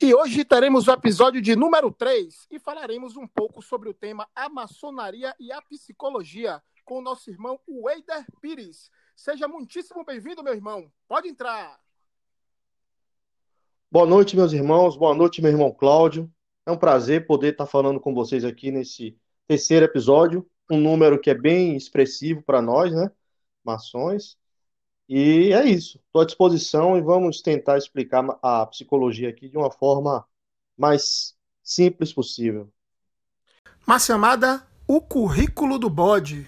E hoje teremos o episódio de número 3 e falaremos um pouco sobre o tema a maçonaria e a psicologia com o nosso irmão Weider Pires. Seja muitíssimo bem-vindo, meu irmão. Pode entrar. Boa noite, meus irmãos. Boa noite, meu irmão Cláudio. É um prazer poder estar falando com vocês aqui nesse terceiro episódio, um número que é bem expressivo para nós, né, maçons. E é isso. Estou à disposição e vamos tentar explicar a psicologia aqui de uma forma mais simples possível. Uma chamada O Currículo do Bode.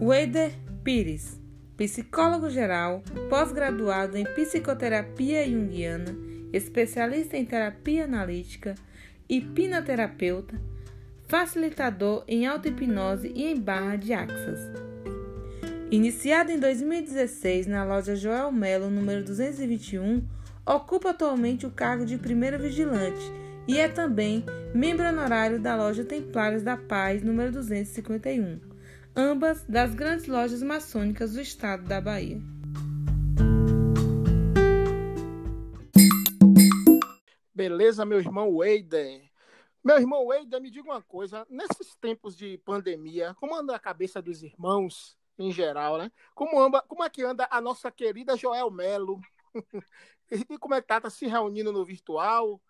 Weider Pires, psicólogo geral, pós-graduado em psicoterapia junguiana especialista em terapia analítica, hipnoterapeuta, facilitador em auto-hipnose e em barra de axas. Iniciado em 2016 na loja Joel Melo, número 221, ocupa atualmente o cargo de primeiro vigilante e é também membro honorário da loja Templários da Paz, número 251, ambas das grandes lojas maçônicas do estado da Bahia. Beleza, meu irmão Weider? Meu irmão Weider, me diga uma coisa. Nesses tempos de pandemia, como anda a cabeça dos irmãos em geral, né? Como, anda, como é que anda a nossa querida Joel Melo? e como é que tá? Tá se reunindo no virtual?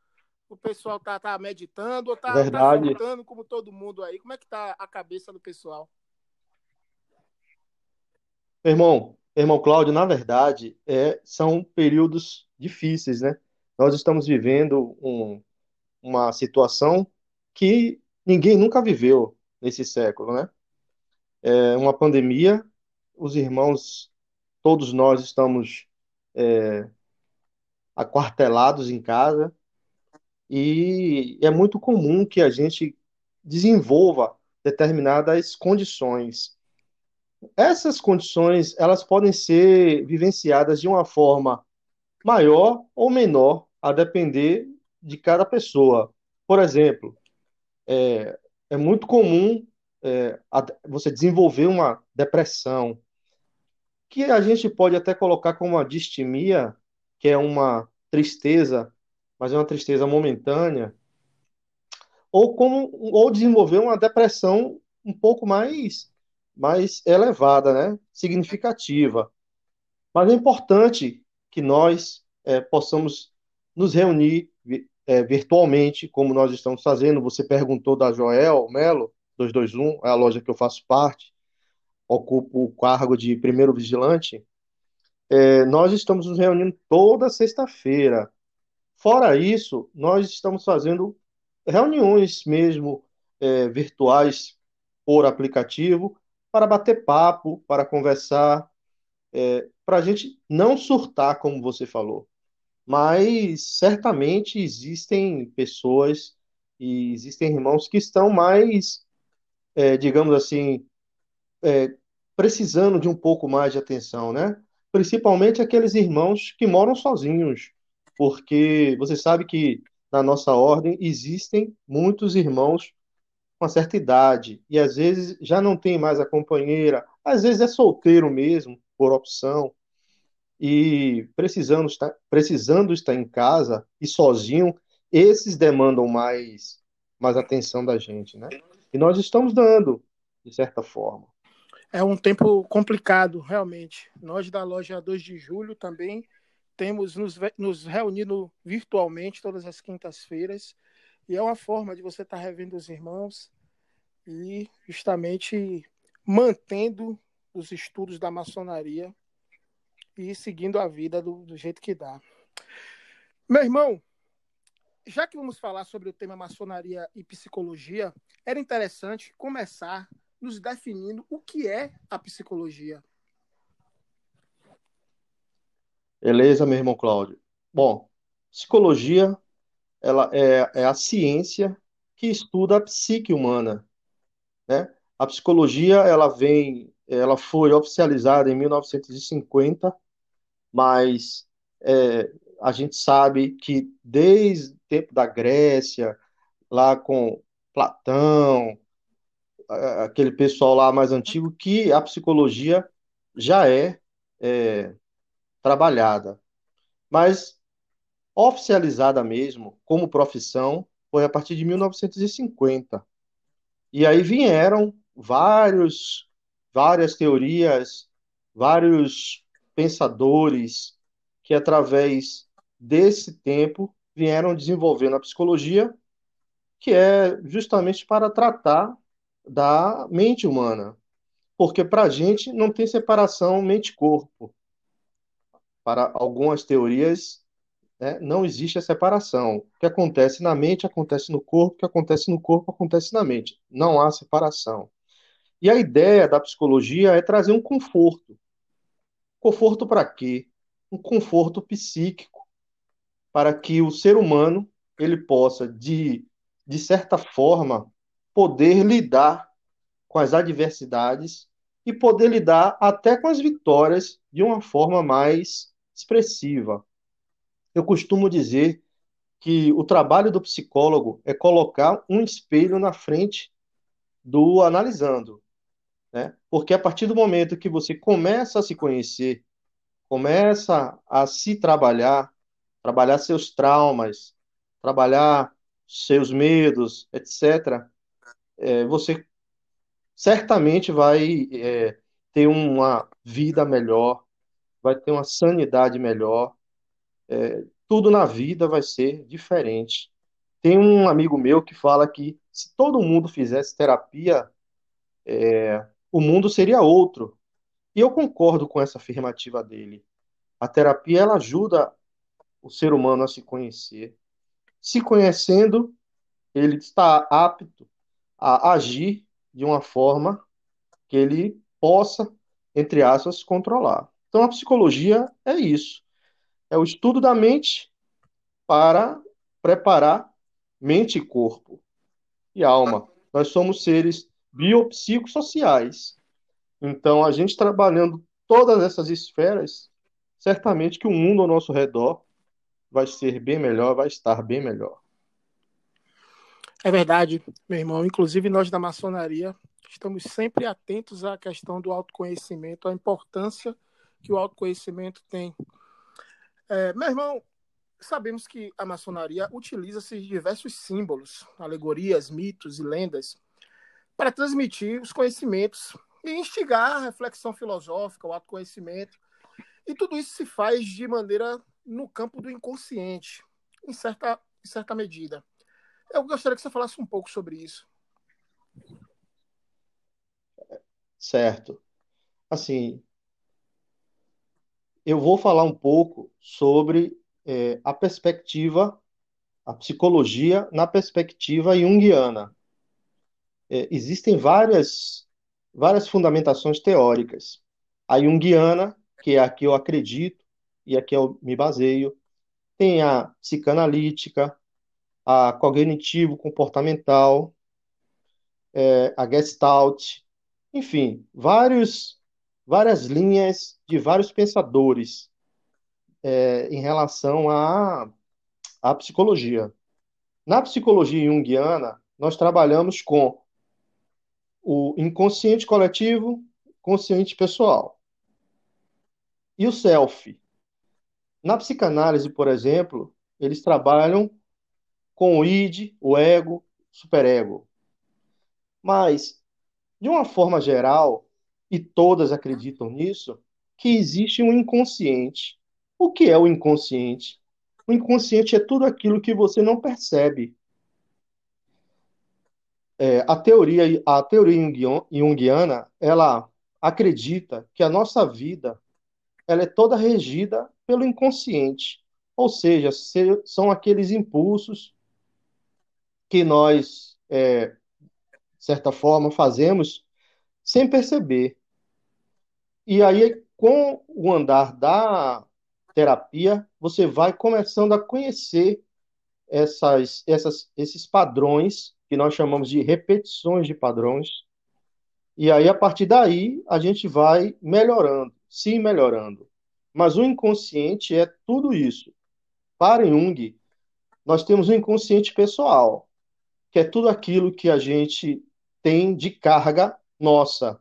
O pessoal tá, tá meditando ou tá, tá voltando como todo mundo aí? Como é que tá a cabeça do pessoal? Irmão, irmão Cláudio, na verdade, é, são períodos difíceis, né? Nós estamos vivendo um, uma situação que ninguém nunca viveu nesse século, né? É uma pandemia, os irmãos, todos nós estamos é, aquartelados em casa e é muito comum que a gente desenvolva determinadas condições. Essas condições, elas podem ser vivenciadas de uma forma maior ou menor, a depender de cada pessoa. Por exemplo, é, é muito comum é, a, você desenvolver uma depressão, que a gente pode até colocar como uma distimia, que é uma tristeza, mas é uma tristeza momentânea, ou como ou desenvolver uma depressão um pouco mais mais elevada, né? significativa. Mas é importante que nós é, possamos nos reunir é, virtualmente, como nós estamos fazendo. Você perguntou da Joel Melo, 221, é a loja que eu faço parte, ocupo o cargo de primeiro vigilante. É, nós estamos nos reunindo toda sexta-feira. Fora isso, nós estamos fazendo reuniões mesmo é, virtuais por aplicativo para bater papo, para conversar, é, para a gente não surtar, como você falou. Mas certamente existem pessoas e existem irmãos que estão mais, é, digamos assim, é, precisando de um pouco mais de atenção, né? Principalmente aqueles irmãos que moram sozinhos, porque você sabe que na nossa ordem existem muitos irmãos com uma certa idade e às vezes já não tem mais a companheira, às vezes é solteiro mesmo, por opção, e precisando estar, precisando estar em casa e sozinho, esses demandam mais, mais atenção da gente, né? E nós estamos dando, de certa forma. É um tempo complicado, realmente. Nós da loja 2 de julho também temos nos, nos virtualmente todas as quintas-feiras. E é uma forma de você estar revendo os irmãos e justamente mantendo os estudos da maçonaria e seguindo a vida do, do jeito que dá. Meu irmão, já que vamos falar sobre o tema maçonaria e psicologia, era interessante começar nos definindo o que é a psicologia. Beleza, meu irmão Cláudio? Bom, psicologia ela é, é a ciência que estuda a psique humana, né? A psicologia ela vem, ela foi oficializada em 1950, mas é, a gente sabe que desde o tempo da Grécia, lá com Platão, aquele pessoal lá mais antigo, que a psicologia já é, é trabalhada. Mas oficializada mesmo, como profissão, foi a partir de 1950. E aí vieram vários, várias teorias, vários pensadores que, através desse tempo, vieram desenvolvendo a psicologia, que é justamente para tratar da mente humana. Porque para a gente não tem separação mente-corpo. Para algumas teorias, né, não existe a separação. O que acontece na mente acontece no corpo, o que acontece no corpo acontece na mente. Não há separação. E a ideia da psicologia é trazer um conforto. Conforto para quê? Um conforto psíquico, para que o ser humano ele possa, de, de certa forma, poder lidar com as adversidades e poder lidar até com as vitórias de uma forma mais expressiva. Eu costumo dizer que o trabalho do psicólogo é colocar um espelho na frente do analisando, né? Porque a partir do momento que você começa a se conhecer, começa a se trabalhar, trabalhar seus traumas, trabalhar seus medos, etc., é, você certamente vai é, ter uma vida melhor, vai ter uma sanidade melhor, é, tudo na vida vai ser diferente. Tem um amigo meu que fala que se todo mundo fizesse terapia, é, o mundo seria outro. E eu concordo com essa afirmativa dele. A terapia ela ajuda o ser humano a se conhecer. Se conhecendo, ele está apto a agir de uma forma que ele possa, entre aspas, controlar. Então a psicologia é isso é o estudo da mente para preparar mente e corpo e alma. Nós somos seres biopsicossociais. Então, a gente trabalhando todas essas esferas, certamente que o mundo ao nosso redor vai ser bem melhor, vai estar bem melhor. É verdade, meu irmão. Inclusive, nós da maçonaria estamos sempre atentos à questão do autoconhecimento, à importância que o autoconhecimento tem é, meu irmão, sabemos que a maçonaria utiliza-se de diversos símbolos, alegorias, mitos e lendas para transmitir os conhecimentos e instigar a reflexão filosófica, o autoconhecimento. E tudo isso se faz de maneira no campo do inconsciente, em certa, em certa medida. Eu gostaria que você falasse um pouco sobre isso. Certo. Assim, eu vou falar um pouco sobre é, a perspectiva, a psicologia na perspectiva junguiana. É, existem várias, várias fundamentações teóricas. A junguiana, que é a que eu acredito e a que eu me baseio, tem a psicanalítica, a cognitivo-comportamental, é, a Gestalt, enfim, vários várias linhas de vários pensadores é, em relação à, à psicologia. Na psicologia junguiana, nós trabalhamos com o inconsciente coletivo, consciente pessoal. E o self. Na psicanálise, por exemplo, eles trabalham com o id, o ego, superego. Mas, de uma forma geral, e todas acreditam nisso, que existe um inconsciente. O que é o inconsciente? O inconsciente é tudo aquilo que você não percebe. É, a teoria, a teoria junguiana, ela acredita que a nossa vida ela é toda regida pelo inconsciente, ou seja, são aqueles impulsos que nós, é, de certa forma, fazemos sem perceber. E aí, com o andar da, terapia, você vai começando a conhecer essas, essas, esses padrões que nós chamamos de repetições de padrões. E aí, a partir daí, a gente vai melhorando, se melhorando. Mas o inconsciente é tudo isso. Para Jung, nós temos um inconsciente pessoal, que é tudo aquilo que a gente tem de carga nossa.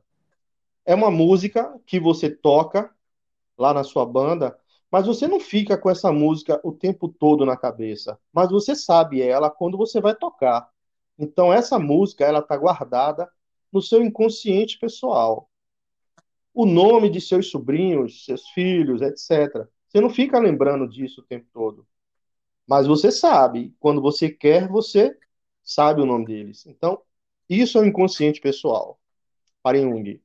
É uma música que você toca lá na sua banda, mas você não fica com essa música o tempo todo na cabeça, mas você sabe ela quando você vai tocar. Então essa música ela está guardada no seu inconsciente pessoal. O nome de seus sobrinhos, seus filhos, etc. Você não fica lembrando disso o tempo todo. Mas você sabe, quando você quer, você sabe o nome deles. Então, isso é o inconsciente pessoal. Para Jung.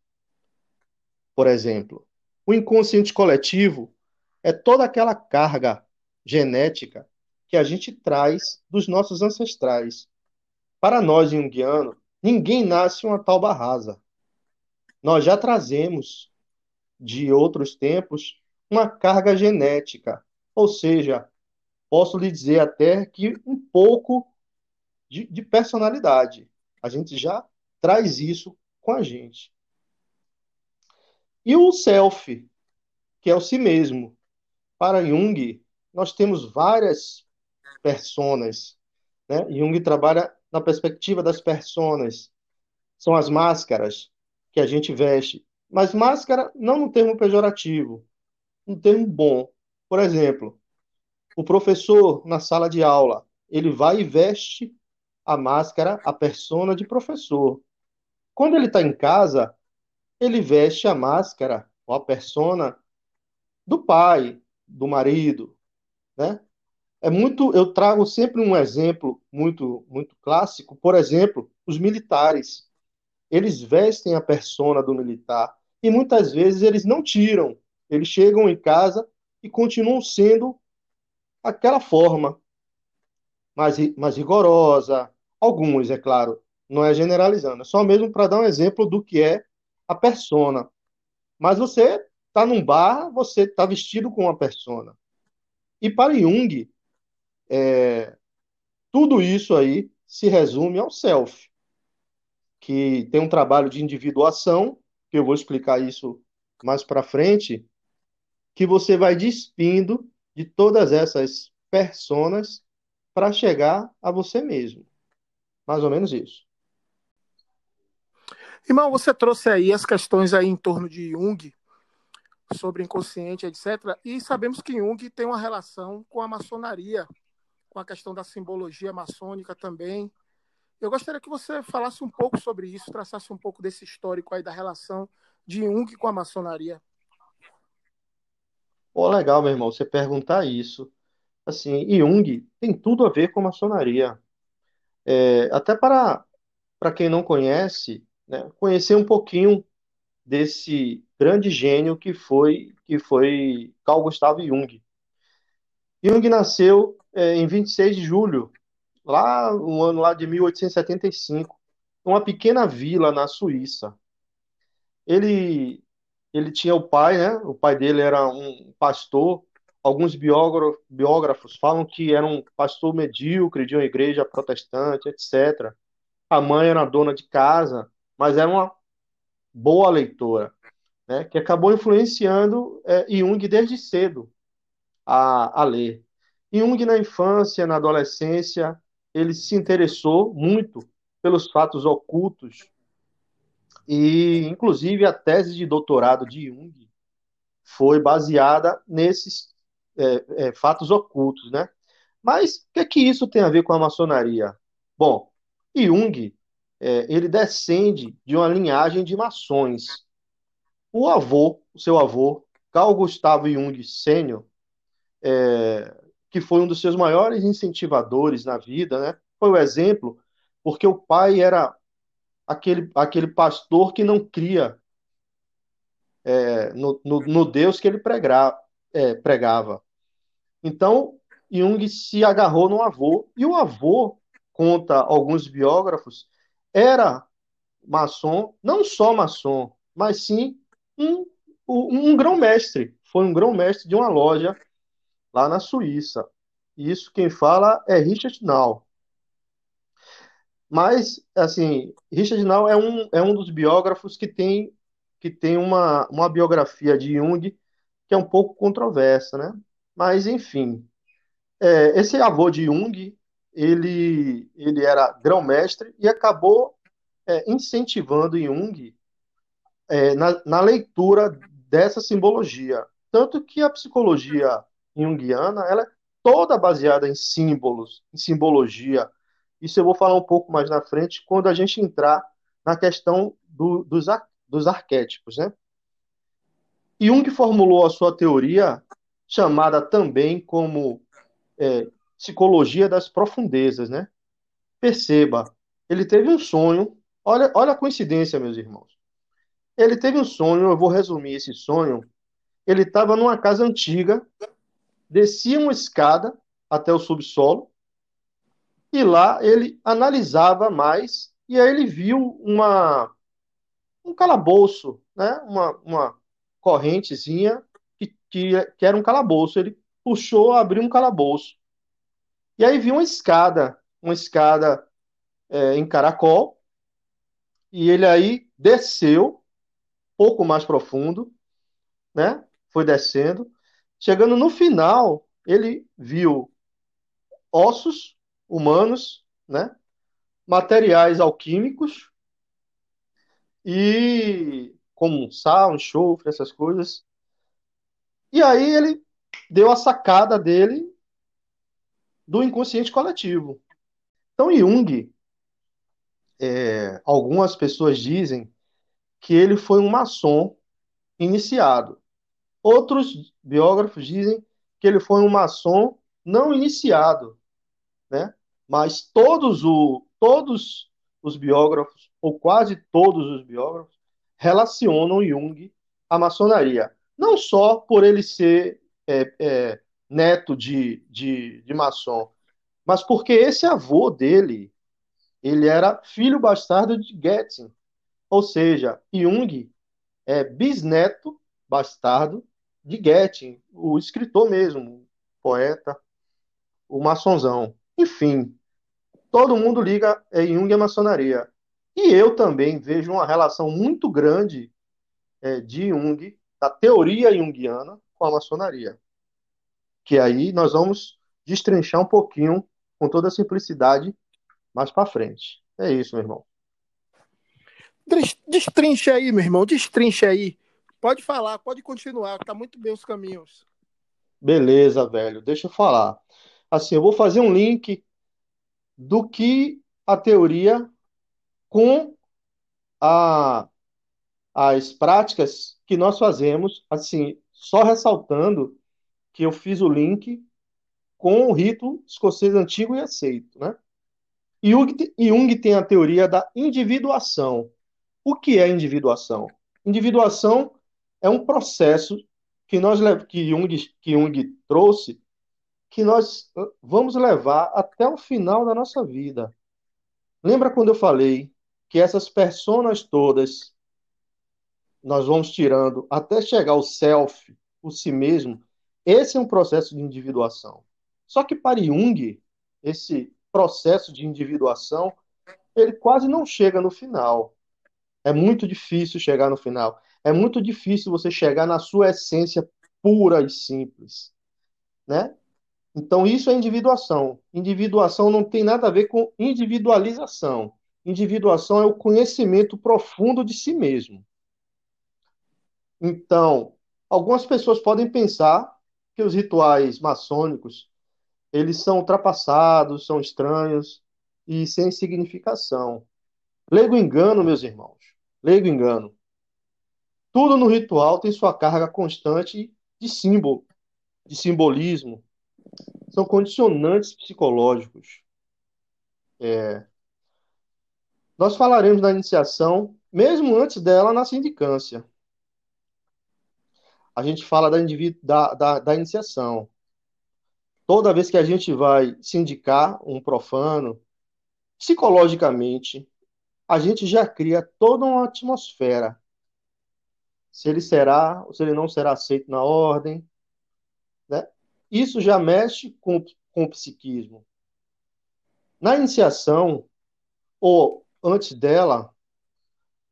Por exemplo, o inconsciente coletivo é toda aquela carga genética que a gente traz dos nossos ancestrais. Para nós, junguianos, ninguém nasce uma talba rasa. Nós já trazemos de outros tempos uma carga genética, ou seja, posso lhe dizer até que um pouco de, de personalidade. A gente já traz isso com a gente. E o self, que é o si mesmo. Para Jung, nós temos várias personas. Né? Jung trabalha na perspectiva das personas. São as máscaras que a gente veste. Mas máscara não no termo pejorativo, no termo bom. Por exemplo, o professor na sala de aula, ele vai e veste a máscara, a persona de professor. Quando ele está em casa, ele veste a máscara ou a persona do pai, do marido, né? É muito, eu trago sempre um exemplo muito muito clássico, por exemplo, os militares. Eles vestem a persona do militar e muitas vezes eles não tiram. Eles chegam em casa e continuam sendo aquela forma mais, mais rigorosa, alguns, é claro, não é generalizando, é só mesmo para dar um exemplo do que é a persona. Mas você está num bar, você está vestido com uma persona. E para Jung, é, tudo isso aí se resume ao self, que tem um trabalho de individuação, que eu vou explicar isso mais para frente, que você vai despindo de todas essas personas para chegar a você mesmo. Mais ou menos isso. Irmão, você trouxe aí as questões aí em torno de Jung, sobre inconsciente, etc. E sabemos que Jung tem uma relação com a maçonaria, com a questão da simbologia maçônica também. Eu gostaria que você falasse um pouco sobre isso, traçasse um pouco desse histórico aí da relação de Jung com a maçonaria. Pô, legal, meu irmão, você perguntar isso. Assim, Jung tem tudo a ver com maçonaria. É, até para, para quem não conhece, né, conhecer um pouquinho desse grande gênio que foi que foi Carl Gustav Jung. Jung nasceu é, em 26 de julho, lá no ano lá de 1875, uma pequena vila na Suíça. Ele ele tinha o pai, né? O pai dele era um pastor. Alguns biógrafos falam que era um pastor medíocre de uma igreja protestante, etc. A mãe era dona de casa mas era uma boa leitora, né, que acabou influenciando é, Jung desde cedo a, a ler. Jung, na infância, na adolescência, ele se interessou muito pelos fatos ocultos e, inclusive, a tese de doutorado de Jung foi baseada nesses é, é, fatos ocultos, né? Mas o que é que isso tem a ver com a maçonaria? Bom, Jung é, ele descende de uma linhagem de maçons. O avô, o seu avô, Carl Gustavo Jung Sênior, é, que foi um dos seus maiores incentivadores na vida, né? Foi o exemplo, porque o pai era aquele, aquele pastor que não cria é, no, no, no, Deus que ele pregra, é, pregava. Então, Jung se agarrou no avô, e o avô, conta alguns biógrafos, era maçom, não só maçom, mas sim um, um grão-mestre. Foi um grão-mestre de uma loja lá na Suíça. Isso quem fala é Richard Nall. Mas, assim, Richard Nall é um, é um dos biógrafos que tem, que tem uma, uma biografia de Jung que é um pouco controversa, né? Mas, enfim, é, esse avô de Jung, ele, ele era grão-mestre e acabou é, incentivando Jung é, na, na leitura dessa simbologia. Tanto que a psicologia junguiana ela é toda baseada em símbolos, em simbologia. Isso eu vou falar um pouco mais na frente, quando a gente entrar na questão do, dos, dos arquétipos. Né? Jung formulou a sua teoria, chamada também como é, psicologia das profundezas. Né? Perceba, ele teve um sonho, olha, olha a coincidência, meus irmãos. Ele teve um sonho, eu vou resumir esse sonho. Ele estava numa casa antiga, descia uma escada até o subsolo, e lá ele analisava mais, e aí ele viu uma, um calabouço, né? uma, uma correntezinha que, que, que era um calabouço. Ele puxou, abriu um calabouço. E aí viu uma escada, uma escada é, em caracol, e ele aí desceu pouco mais profundo, né? Foi descendo. Chegando no final, ele viu ossos humanos, né? Materiais alquímicos e como sal, enxofre, essas coisas. E aí ele deu a sacada dele do inconsciente coletivo. Então Jung, é, algumas pessoas dizem que ele foi um maçom iniciado. Outros biógrafos dizem que ele foi um maçom não iniciado, né? Mas todos, o, todos os biógrafos, ou quase todos os biógrafos, relacionam Jung à maçonaria. Não só por ele ser é, é, neto de, de, de maçom, mas porque esse avô dele, ele era filho bastardo de Goethe, ou seja, Jung é bisneto bastardo de Goethe, o escritor mesmo, poeta, o maçonzão. Enfim, todo mundo liga é, Jung à maçonaria. E eu também vejo uma relação muito grande é, de Jung, da teoria junguiana, com a maçonaria. Que aí nós vamos destrinchar um pouquinho, com toda a simplicidade, mais para frente. É isso, meu irmão. Destrincha aí, meu irmão, destrincha aí. Pode falar, pode continuar, tá muito bem os caminhos. Beleza, velho, deixa eu falar. Assim, eu vou fazer um link do que a teoria com a, as práticas que nós fazemos, assim, só ressaltando que eu fiz o link com o rito escocês antigo e aceito, né? Jung, Jung tem a teoria da individuação. O que é individuação? Individuação é um processo que nós que Jung, que Jung trouxe que nós vamos levar até o final da nossa vida. Lembra quando eu falei que essas personas todas nós vamos tirando até chegar ao self, o si mesmo? Esse é um processo de individuação. Só que para Jung, esse processo de individuação, ele quase não chega no final. É muito difícil chegar no final. É muito difícil você chegar na sua essência pura e simples, né? Então isso é individuação. Individuação não tem nada a ver com individualização. Individuação é o conhecimento profundo de si mesmo. Então, algumas pessoas podem pensar que os rituais maçônicos eles são ultrapassados, são estranhos e sem significação. Leigo engano, meus irmãos. Leigo engano. Tudo no ritual tem sua carga constante de símbolo, de simbolismo. São condicionantes psicológicos. É. Nós falaremos da iniciação, mesmo antes dela, na sindicância. A gente fala da, da, da, da iniciação. Toda vez que a gente vai sindicar um profano, psicologicamente, a gente já cria toda uma atmosfera. Se ele será ou se ele não será aceito na ordem, né? isso já mexe com, com o psiquismo. Na iniciação, ou antes dela,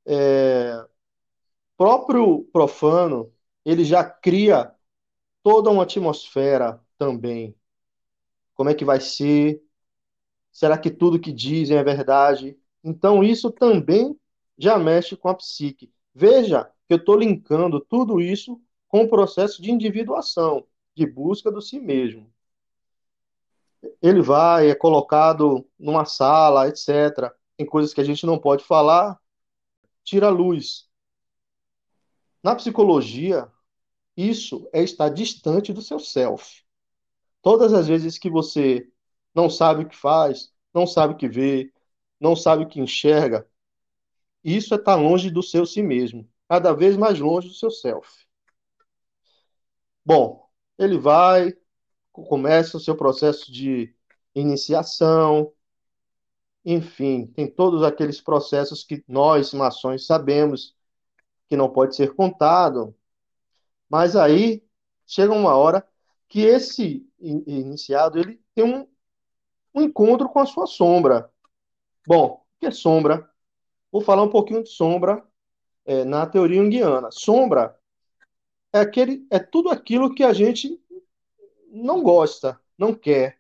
é, próprio profano ele já cria toda uma atmosfera também. Como é que vai ser? Será que tudo que dizem é verdade? Então, isso também já mexe com a psique. Veja que eu estou linkando tudo isso com o processo de individuação, de busca do si mesmo. Ele vai, é colocado numa sala, etc. Tem coisas que a gente não pode falar, tira a luz. Na psicologia, isso é estar distante do seu self. Todas as vezes que você não sabe o que faz, não sabe o que vê, não sabe o que enxerga, isso é estar longe do seu si mesmo, cada vez mais longe do seu self. Bom, ele vai, começa o seu processo de iniciação, enfim, tem todos aqueles processos que nós, maçons, sabemos que não pode ser contado, mas aí chega uma hora que esse iniciado ele tem um, um encontro com a sua sombra. Bom, o que é sombra? Vou falar um pouquinho de sombra é, na teoria junguiana. Sombra é, aquele, é tudo aquilo que a gente não gosta, não quer.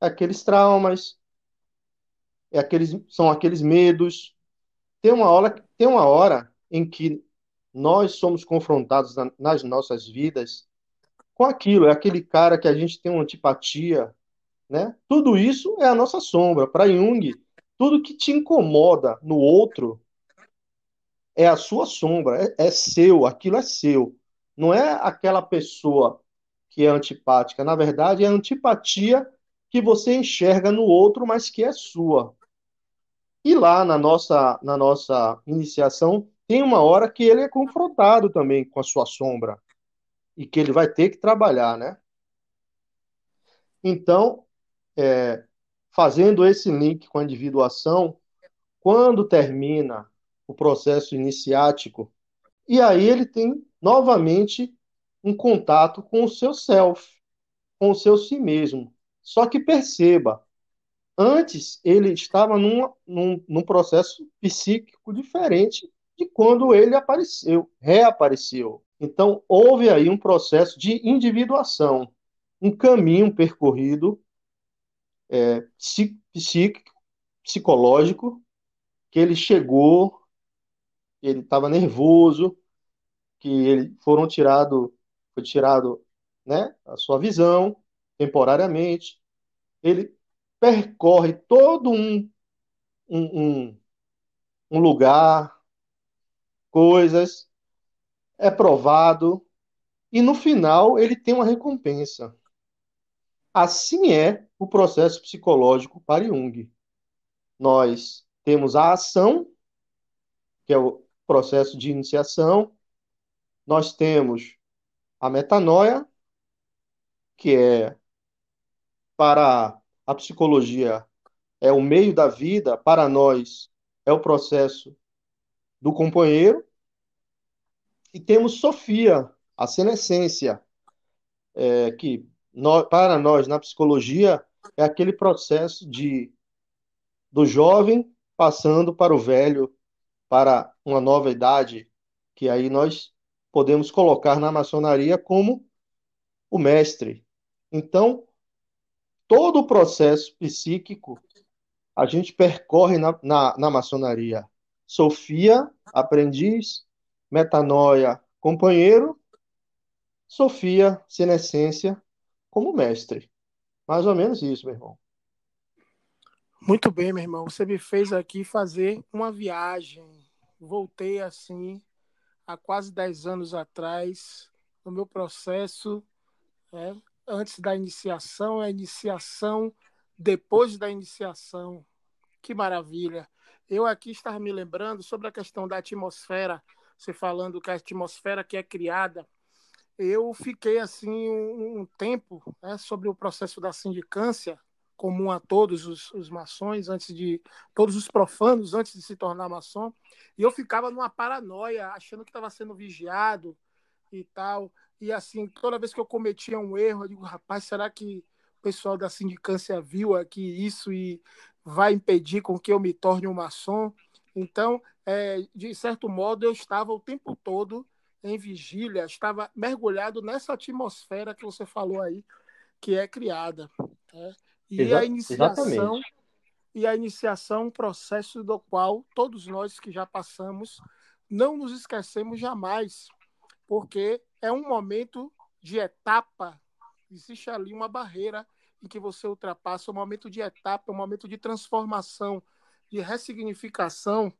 É aqueles traumas, é aqueles, são aqueles medos. Tem uma hora, tem uma hora em que nós somos confrontados na, nas nossas vidas com aquilo, é aquele cara que a gente tem uma antipatia, né? Tudo isso é a nossa sombra. Para Jung, tudo que te incomoda no outro é a sua sombra, é, é seu, aquilo é seu. Não é aquela pessoa que é antipática. Na verdade, é a antipatia que você enxerga no outro, mas que é sua. E lá na nossa, na nossa iniciação, tem uma hora que ele é confrontado também com a sua sombra e que ele vai ter que trabalhar, né? Então, é, fazendo esse link com a individuação, quando termina o processo iniciático, e aí ele tem novamente um contato com o seu self, com o seu si mesmo. Só que perceba, antes ele estava num, num, num processo psíquico diferente de quando ele apareceu, reapareceu. Então, houve aí um processo de individuação, um caminho percorrido é, psíquico, psicológico, que ele chegou, ele estava nervoso, que ele foram tirado, foi tirado, né, a sua visão temporariamente. Ele percorre todo um, um, um, um lugar, coisas, é provado e no final ele tem uma recompensa. Assim é o processo psicológico para Jung. Nós temos a ação, que é o processo de iniciação, nós temos a metanoia, que é para a psicologia é o meio da vida, para nós é o processo do companheiro. E temos Sofia, a senescência, é, que nós, para nós, na psicologia, é aquele processo de do jovem passando para o velho, para uma nova idade, que aí nós podemos colocar na maçonaria como o mestre. Então, todo o processo psíquico a gente percorre na, na, na maçonaria. Sofia, aprendiz, metanoia, companheiro, Sofia, senescência, como mestre. Mais ou menos isso, meu irmão. Muito bem, meu irmão. Você me fez aqui fazer uma viagem. Voltei assim, há quase 10 anos atrás, no meu processo, é, antes da iniciação, a iniciação, depois da iniciação. Que maravilha! Eu aqui estava me lembrando sobre a questão da atmosfera, você falando que a atmosfera que é criada. Eu fiquei assim um, um tempo né, sobre o processo da sindicância, comum a todos os, os, maçons, antes de todos os profanos, antes de se tornar maçom, e eu ficava numa paranoia, achando que estava sendo vigiado, e tal. E assim, toda vez que eu cometia um erro, eu digo, rapaz, será que o pessoal da sindicância viu aqui isso e vai impedir com que eu me torne um maçom? Então, é, de certo modo, eu estava o tempo todo em vigília, estava mergulhado nessa atmosfera que você falou aí, que é criada. Né? E Exa a iniciação exatamente. e a iniciação, é um processo do qual todos nós que já passamos não nos esquecemos jamais, porque é um momento de etapa, existe ali uma barreira em que você ultrapassa, um momento de etapa, um momento de transformação, de ressignificação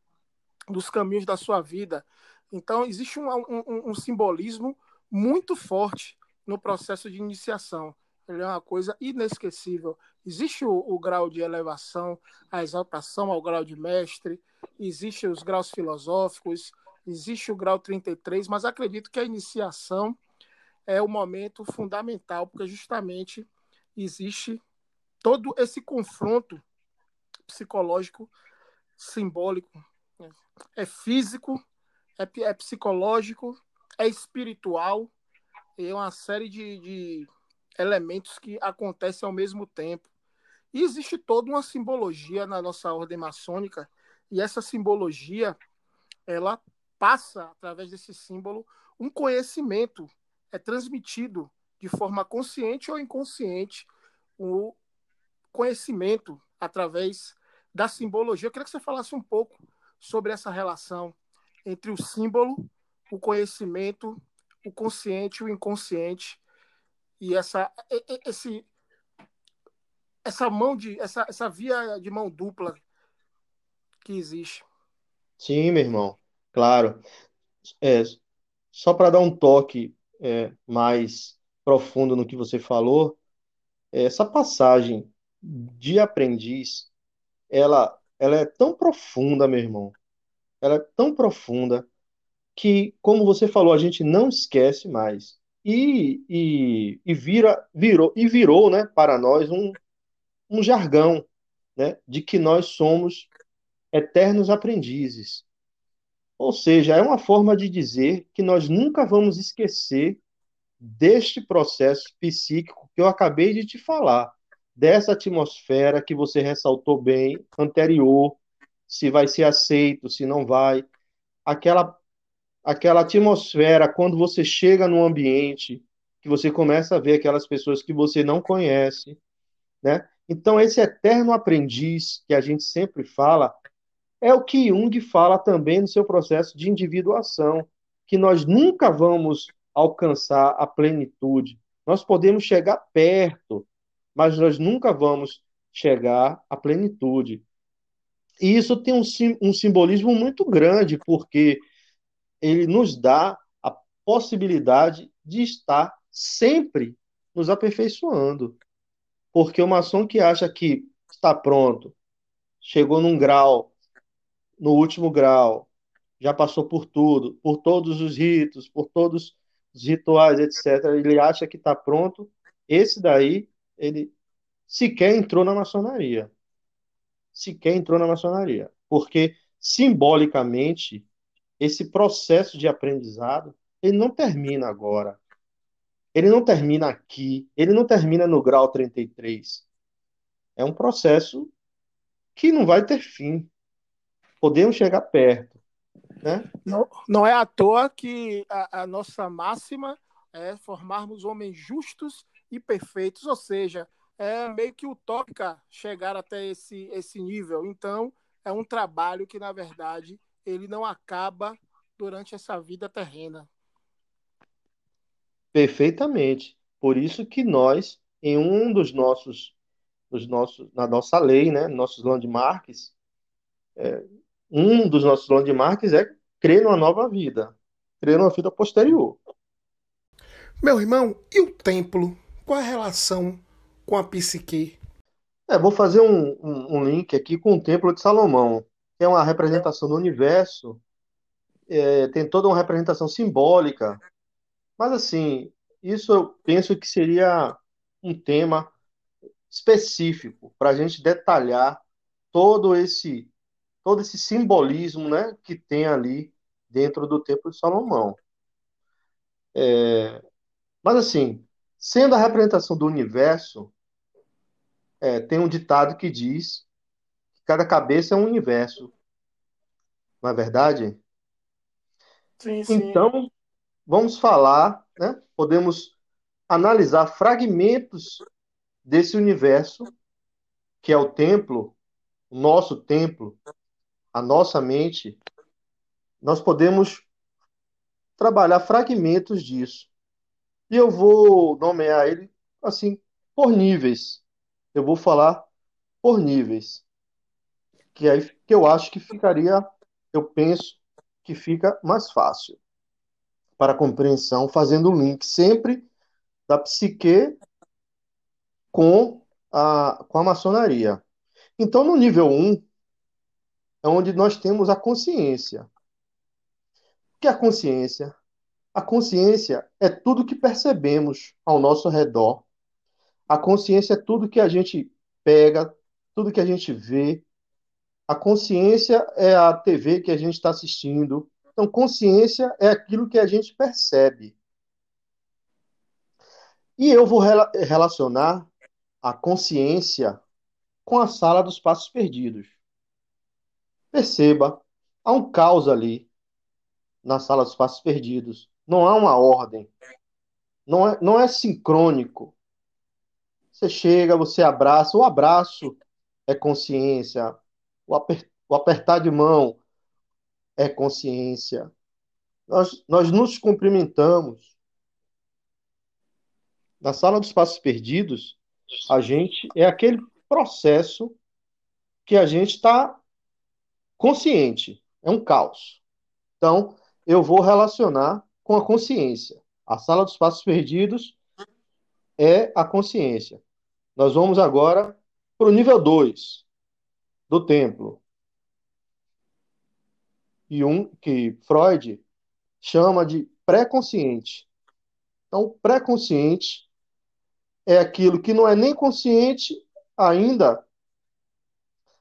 dos caminhos da sua vida. Então, existe um, um, um simbolismo muito forte no processo de iniciação. Ele é uma coisa inesquecível. Existe o, o, grau de elevação, a exaltação ao grau de mestre, existe os graus filosóficos, existe o grau 33, mas acredito que a iniciação é o momento fundamental, porque justamente existe todo esse confronto psicológico, simbólico. É físico, é, é psicológico, é espiritual, é uma série de, de elementos que acontecem ao mesmo tempo. E existe toda uma simbologia na nossa ordem maçônica, e essa simbologia ela passa através desse símbolo um conhecimento, é transmitido de forma consciente ou inconsciente o conhecimento através da simbologia. Eu queria que você falasse um pouco sobre essa relação entre o símbolo, o conhecimento, o consciente e o inconsciente e essa esse essa mão de essa, essa via de mão dupla que existe. Sim, meu irmão, claro. É, só para dar um toque é, mais profundo no que você falou, essa passagem de aprendiz, ela, ela é tão profunda, meu irmão. Ela é tão profunda que, como você falou, a gente não esquece mais e, e, e vira, virou, e virou né, para nós um, um jargão né, de que nós somos eternos aprendizes. Ou seja, é uma forma de dizer que nós nunca vamos esquecer deste processo psíquico que eu acabei de te falar, dessa atmosfera que você ressaltou bem, anterior, se vai ser aceito, se não vai, aquela aquela atmosfera quando você chega num ambiente que você começa a ver aquelas pessoas que você não conhece, né? Então esse eterno aprendiz que a gente sempre fala é o que Jung fala também no seu processo de individuação, que nós nunca vamos alcançar a plenitude. Nós podemos chegar perto, mas nós nunca vamos chegar à plenitude. E isso tem um, um simbolismo muito grande, porque ele nos dá a possibilidade de estar sempre nos aperfeiçoando. Porque o maçom que acha que está pronto, chegou num grau, no último grau, já passou por tudo, por todos os ritos, por todos os rituais, etc. Ele acha que está pronto. Esse daí, ele sequer entrou na maçonaria. Sequer entrou na maçonaria. Porque, simbolicamente, esse processo de aprendizado, ele não termina agora. Ele não termina aqui, ele não termina no grau 33. É um processo que não vai ter fim. Podemos chegar perto. Né? Não, não é à toa que a, a nossa máxima é formarmos homens justos e perfeitos, ou seja, é meio que utópica chegar até esse, esse nível. Então, é um trabalho que, na verdade, ele não acaba durante essa vida terrena. Perfeitamente. Por isso que nós, em um dos nossos, dos nossos na nossa lei, né, nossos landmarks, é, um dos nossos landmarks é crer numa nova vida, crer numa vida posterior. Meu irmão, e o templo? Qual a relação com a psique? É, vou fazer um, um, um link aqui com o Templo de Salomão é uma representação do universo, é, tem toda uma representação simbólica, mas assim, isso eu penso que seria um tema específico para a gente detalhar todo esse todo esse simbolismo, né, que tem ali dentro do Templo de Salomão. É, mas assim, sendo a representação do universo, é, tem um ditado que diz que cada cabeça é um universo, não é verdade? Sim, sim. Então, vamos falar, né? Podemos analisar fragmentos desse universo, que é o templo, o nosso templo, a nossa mente. Nós podemos trabalhar fragmentos disso. E eu vou nomear ele assim, por níveis. Eu vou falar por níveis. Que aí que eu acho que ficaria, eu penso que fica mais fácil para a compreensão, fazendo o link sempre da psique com a, com a maçonaria. Então, no nível 1, é onde nós temos a consciência. O que é a consciência? A consciência é tudo que percebemos ao nosso redor. A consciência é tudo que a gente pega, tudo que a gente vê. A consciência é a TV que a gente está assistindo. Então, consciência é aquilo que a gente percebe. E eu vou rela- relacionar a consciência com a sala dos passos perdidos. Perceba, há um caos ali na sala dos passos perdidos. Não há uma ordem. Não é, não é sincrônico. Você chega, você abraça. O abraço é consciência. O, aper- o apertar de mão é consciência. Nós, nós nos cumprimentamos. Na sala dos passos perdidos, a gente é aquele processo que a gente está consciente. É um caos. Então, eu vou relacionar com a consciência. A sala dos passos perdidos é a consciência. Nós vamos agora para o nível 2 do templo. E um que Freud chama de pré-consciente. Então, pré-consciente é aquilo que não é nem consciente ainda,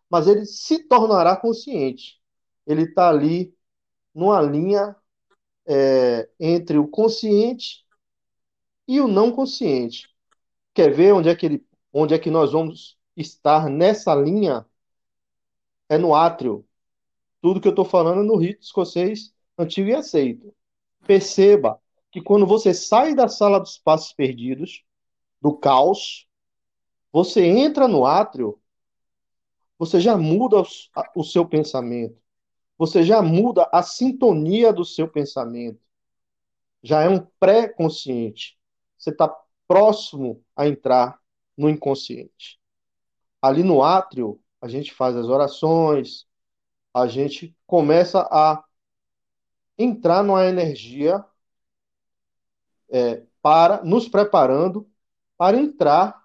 mas ele se tornará consciente. Ele está ali numa linha é, entre o consciente e o não consciente. Quer ver onde é que ele, onde é que nós vamos estar nessa linha? É no átrio. Tudo que eu estou falando é no rito escocês antigo e aceito. Perceba que quando você sai da sala dos passos perdidos, do caos, você entra no átrio, você já muda o seu pensamento. Você já muda a sintonia do seu pensamento. Já é um pré-consciente. Você está próximo a entrar no inconsciente. Ali no átrio, a gente faz as orações, a gente começa a entrar numa energia é, para nos preparando para entrar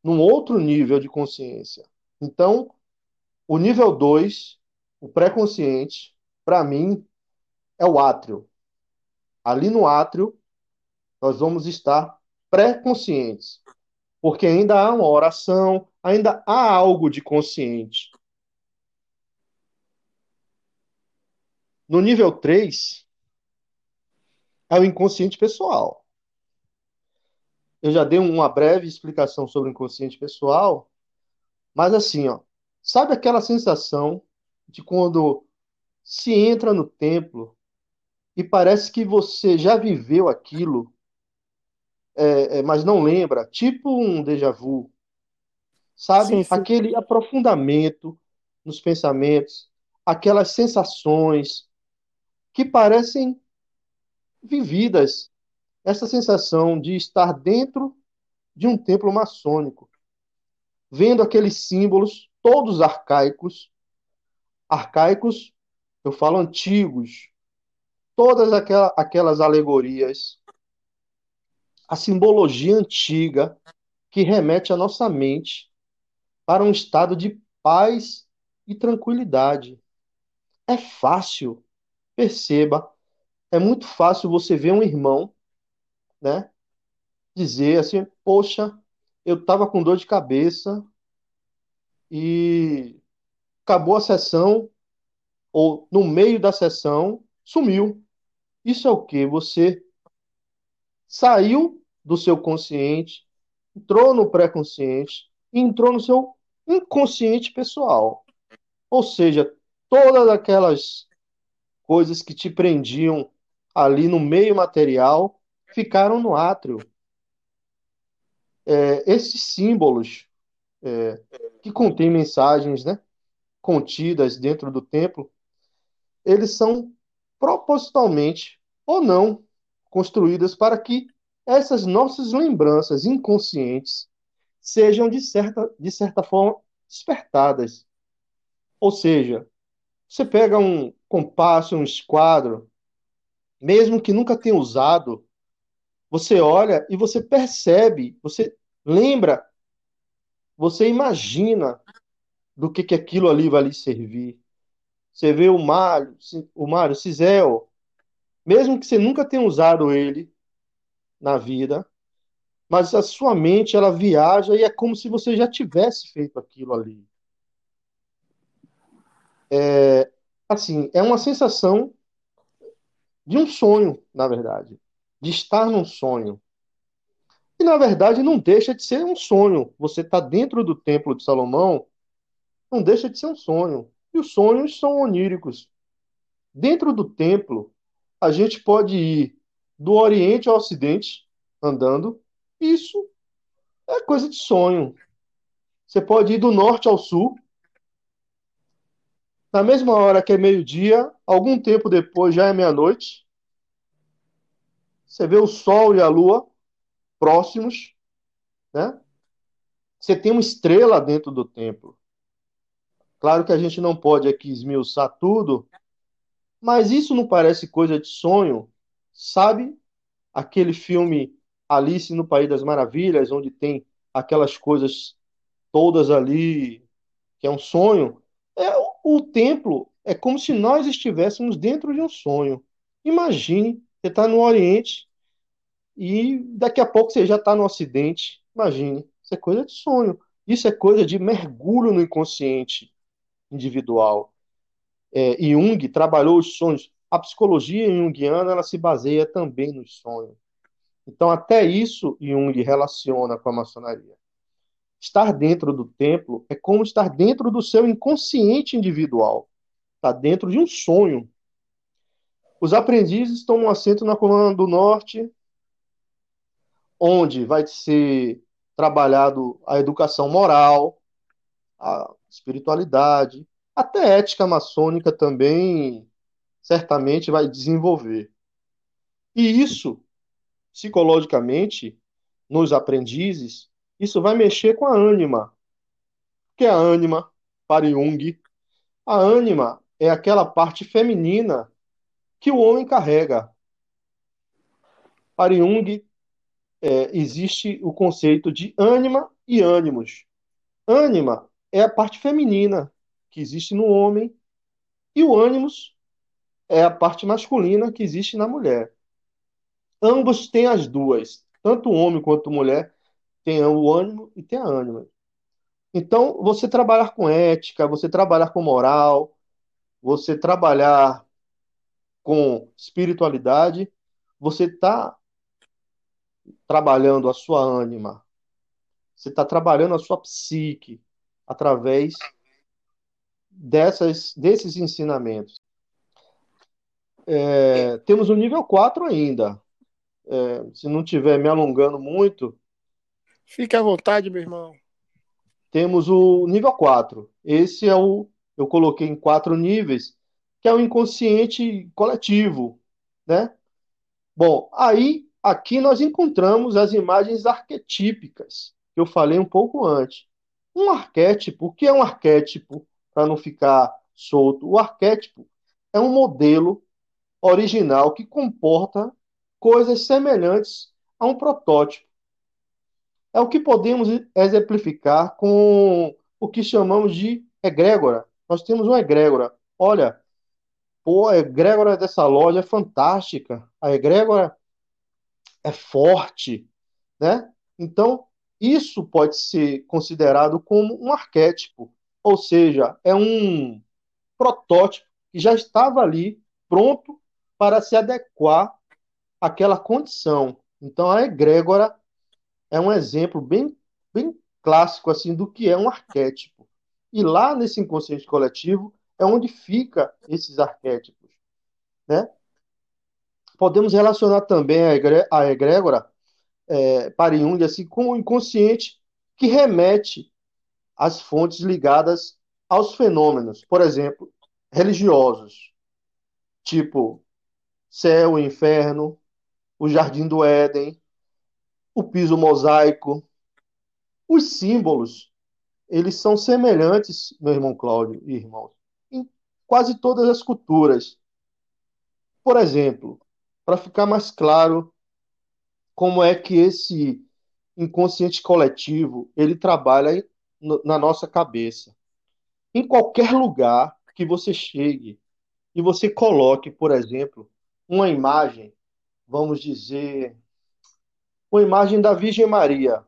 num outro nível de consciência. Então, o nível 2, o pré-consciente, para mim, é o átrio. Ali no átrio, nós vamos estar pré-conscientes, porque ainda há uma oração, ainda há algo de consciente. No nível 3, é o inconsciente pessoal. Eu já dei uma breve explicação sobre o inconsciente pessoal, mas assim, ó, sabe aquela sensação de quando se entra no templo e parece que você já viveu aquilo, é, é, mas não lembra, tipo um déjà vu, sabe? Sim, sim. Aquele aprofundamento nos pensamentos, aquelas sensações que parecem vividas. Essa sensação de estar dentro de um templo maçônico, vendo aqueles símbolos todos arcaicos, arcaicos, eu falo antigos, todas aquela- aquelas alegorias, a simbologia antiga que remete a nossa mente para um estado de paz e tranquilidade. É fácil, perceba, é muito fácil você ver um irmão, né, dizer assim, poxa, eu estava com dor de cabeça e acabou a sessão ou no meio da sessão sumiu. Isso é o quê? Você saiu do seu consciente, entrou no pré-consciente e entrou no seu inconsciente pessoal. Ou seja, todas aquelas coisas que te prendiam ali no meio material ficaram no átrio. É, esses símbolos é, que contêm mensagens né, contidas dentro do templo, eles são propositalmente ou não construídas para que essas nossas lembranças inconscientes sejam, de certa, de certa forma, despertadas. Ou seja, você pega um compasso, um esquadro, mesmo que nunca tenha usado, você olha e você percebe, você lembra, você imagina do que, que aquilo ali vai lhe servir. Você vê o Mário, o Mário Cisel, mesmo que você nunca tenha usado ele na vida, mas a sua mente ela viaja e é como se você já tivesse feito aquilo ali. É, assim, é uma sensação de um sonho, na verdade, de estar num sonho. E na verdade não deixa de ser um sonho. Você está dentro do templo de Salomão, não deixa de ser um sonho. E os sonhos são oníricos. Dentro do templo, a gente pode ir do Oriente ao Ocidente andando. Isso é coisa de sonho. Você pode ir do norte ao sul. Na mesma hora que é meio-dia, algum tempo depois já é meia-noite. Você vê o sol e a lua próximos, né? Você tem uma estrela dentro do templo. Claro que a gente não pode aqui esmiuçar tudo, mas isso não parece coisa de sonho? Sabe aquele filme Alice no País das Maravilhas, onde tem aquelas coisas todas ali, que é um sonho? É, o templo é como se nós estivéssemos dentro de um sonho. Imagine, você está no Oriente e daqui a pouco você já está no Ocidente. Imagine, isso é coisa de sonho. Isso é coisa de mergulho no inconsciente individual. É, Jung trabalhou os sonhos. A psicologia junguiana ela se baseia também nos sonhos. Então, até isso Jung relaciona com a maçonaria. Estar dentro do templo é como estar dentro do seu inconsciente individual. Está dentro de um sonho. Os aprendizes tomam assento na coluna do norte, onde vai ser trabalhado a educação moral, a espiritualidade, até ética maçônica também certamente vai desenvolver. E isso, psicologicamente, nos aprendizes, isso vai mexer com a ânima. O que é a ânima para Jung? A ânima é aquela parte feminina que o homem carrega. Para Jung, é, existe o conceito de ânima e ânimos. Ânima é a parte feminina que existe no homem e o ânimos é a parte masculina que existe na mulher. Ambos têm as duas, tanto o homem quanto a mulher tem o ânimo e tem a ânima. Então, você trabalhar com ética, você trabalhar com moral, você trabalhar com espiritualidade, você está trabalhando a sua ânima, você está trabalhando a sua psique através dessas, desses ensinamentos. É, temos o nível 4 ainda. É, se não estiver me alongando muito. Fique à vontade, meu irmão. Temos o nível 4. Esse é o. Eu coloquei em quatro níveis, que é o inconsciente coletivo. Né? Bom, aí aqui nós encontramos as imagens arquetípicas, que eu falei um pouco antes. Um arquétipo, o que é um arquétipo? Para não ficar solto. O arquétipo é um modelo original que comporta coisas semelhantes a um protótipo. É o que podemos exemplificar com o que chamamos de egrégora. Nós temos uma egrégora. Olha, pô, a egrégora dessa loja é fantástica. A egrégora é forte, né? Então, isso pode ser considerado como um arquétipo, ou seja, é um protótipo que já estava ali pronto para se adequar àquela condição. Então a egrégora é um exemplo bem, bem clássico assim do que é um arquétipo. E lá nesse inconsciente coletivo é onde fica esses arquétipos, né? Podemos relacionar também a egrégora é, para Jung assim com o inconsciente que remete às fontes ligadas aos fenômenos, por exemplo, religiosos, tipo céu e inferno, o jardim do Éden, o piso mosaico. Os símbolos, eles são semelhantes, meu irmão Cláudio e irmãos, em quase todas as culturas. Por exemplo, para ficar mais claro como é que esse inconsciente coletivo ele trabalha na nossa cabeça. Em qualquer lugar que você chegue e você coloque, por exemplo, uma imagem, vamos dizer, uma imagem da Virgem Maria,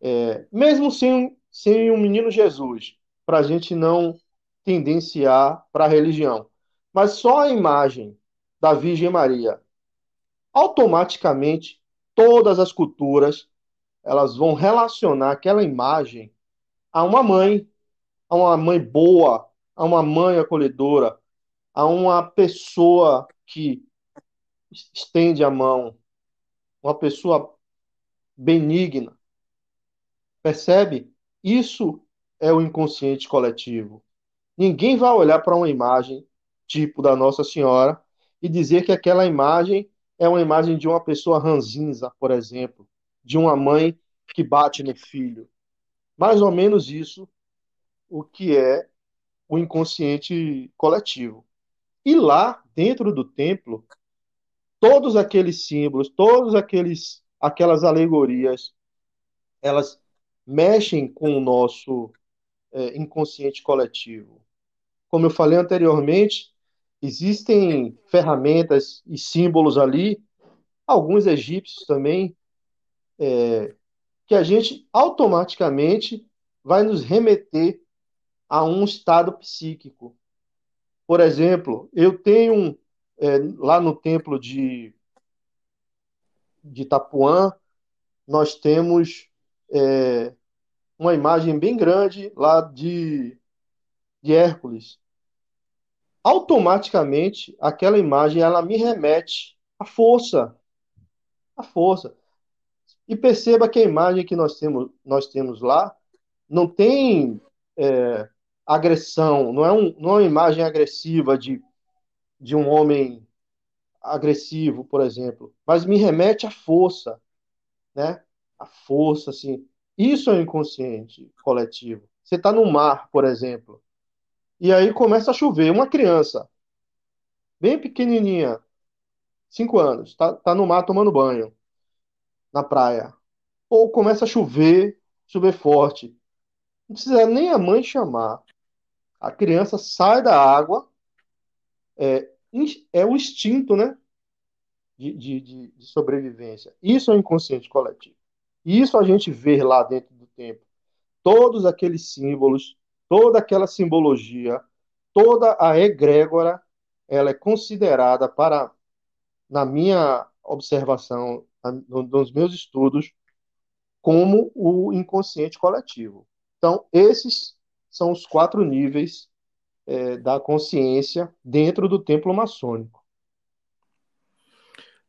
é, mesmo sem, sem um menino Jesus, para a gente não tendenciar para a religião, mas só a imagem da Virgem Maria, automaticamente todas as culturas elas vão relacionar aquela imagem a uma mãe, a uma mãe boa, a uma mãe acolhedora, a uma pessoa que estende a mão, uma pessoa benigna. Percebe? Isso é o inconsciente coletivo. Ninguém vai olhar para uma imagem tipo da Nossa Senhora e dizer que aquela imagem é uma imagem de uma pessoa ranzinza, por exemplo, de uma mãe que bate no filho. Mais ou menos isso o que é o inconsciente coletivo. E lá, dentro do templo, todos aqueles símbolos, todos aqueles aquelas alegorias, elas mexem com o nosso é, inconsciente coletivo. Como eu falei anteriormente, existem ferramentas e símbolos ali, alguns egípcios também, é, que a gente automaticamente vai nos remeter a um estado psíquico. Por exemplo, eu tenho é, lá no templo de, de Itapuã, nós temos é, uma imagem bem grande lá de, de Hércules. Automaticamente, aquela imagem ela me remete à força. À força. E perceba que a imagem que nós temos, nós temos lá não tem é, agressão, não é, um, não é uma imagem agressiva de, de um homem agressivo, por exemplo, mas me remete à força, né? A força, assim. Isso é o inconsciente coletivo. Você está no mar, por exemplo, e aí começa a chover. Uma criança, bem pequenininha, cinco anos, está tá no mar tomando banho na praia. Ou começa a chover, chover forte. Não precisa nem a mãe chamar. A criança sai da água, é, é o instinto, né? De, de, de, sobrevivência. Isso é o inconsciente coletivo. Isso a gente vê lá dentro do tempo. Todos aqueles símbolos, toda aquela simbologia, toda a egrégora, ela é considerada para, na minha observação, nos meus estudos, como o inconsciente coletivo. Então, esses são os quatro níveis é, da consciência dentro do templo maçônico.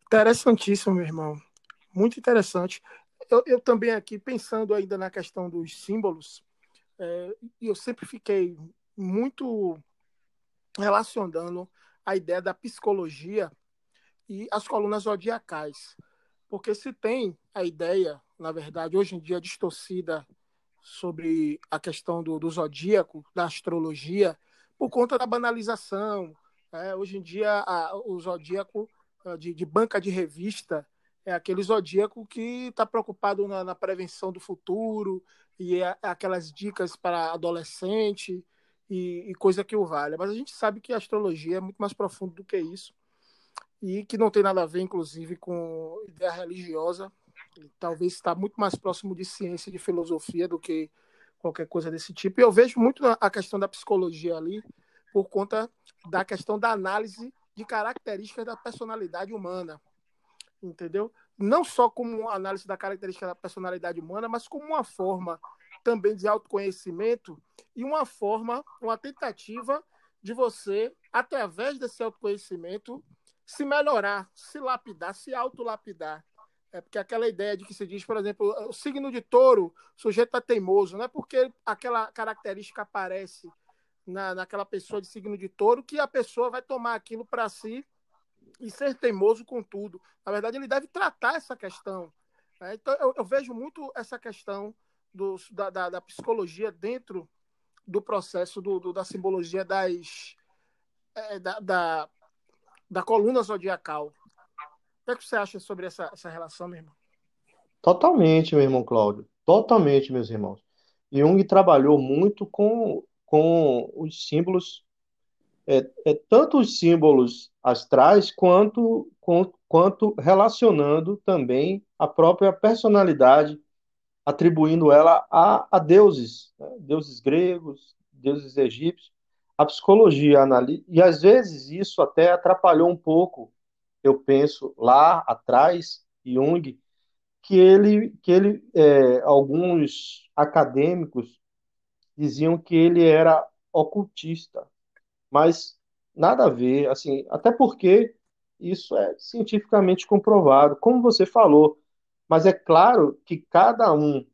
Interessantíssimo, meu irmão. Muito interessante. Eu, eu também aqui, pensando ainda na questão dos símbolos, é, eu sempre fiquei muito relacionando a ideia da psicologia e as colunas zodiacais. Porque se tem a ideia, na verdade, hoje em dia distorcida sobre a questão do, do zodíaco, da astrologia, por conta da banalização. É, hoje em dia, a, o zodíaco de, de, banca de revista é aquele zodíaco que está preocupado na, na, prevenção do futuro e é, é aquelas dicas para adolescente e, e, coisa que o vale. Mas a gente sabe que a astrologia é muito mais profundo do que isso e que não tem nada a ver, inclusive, com ideia religiosa. Talvez está muito mais próximo de ciência, de filosofia, do que qualquer coisa desse tipo. E eu vejo muito a questão da psicologia ali por conta da questão da análise de características da personalidade humana, entendeu? não só como análise da característica da personalidade humana, mas como uma forma também de autoconhecimento e uma forma, uma tentativa de você, através desse autoconhecimento, se melhorar, se lapidar, se autolapidar. É porque aquela ideia de que se diz, por exemplo, o signo de touro, o sujeito é teimoso, não é porque aquela característica aparece na, naquela pessoa de signo de touro que a pessoa vai tomar aquilo para si e ser teimoso com tudo. Na verdade, ele deve tratar essa questão. Né? Então, eu, eu, vejo muito essa questão do, da, da, da, psicologia dentro do processo do, do da simbologia das, é, da, da, da coluna zodiacal. O que, é que você acha sobre essa, essa relação, meu irmão? Totalmente, meu irmão Cláudio. Totalmente, meus irmãos. Jung trabalhou muito com, com os símbolos, é, é, tanto os símbolos astrais, quanto, com, quanto relacionando também a própria personalidade, atribuindo ela a, a deuses, né? deuses gregos, deuses egípcios. A psicologia analisa, e às vezes isso até atrapalhou um pouco eu penso lá atrás, Jung, que ele, que ele é, alguns acadêmicos diziam que ele era ocultista, mas nada a ver, assim, até porque isso é cientificamente comprovado, como você falou, mas é claro que cada um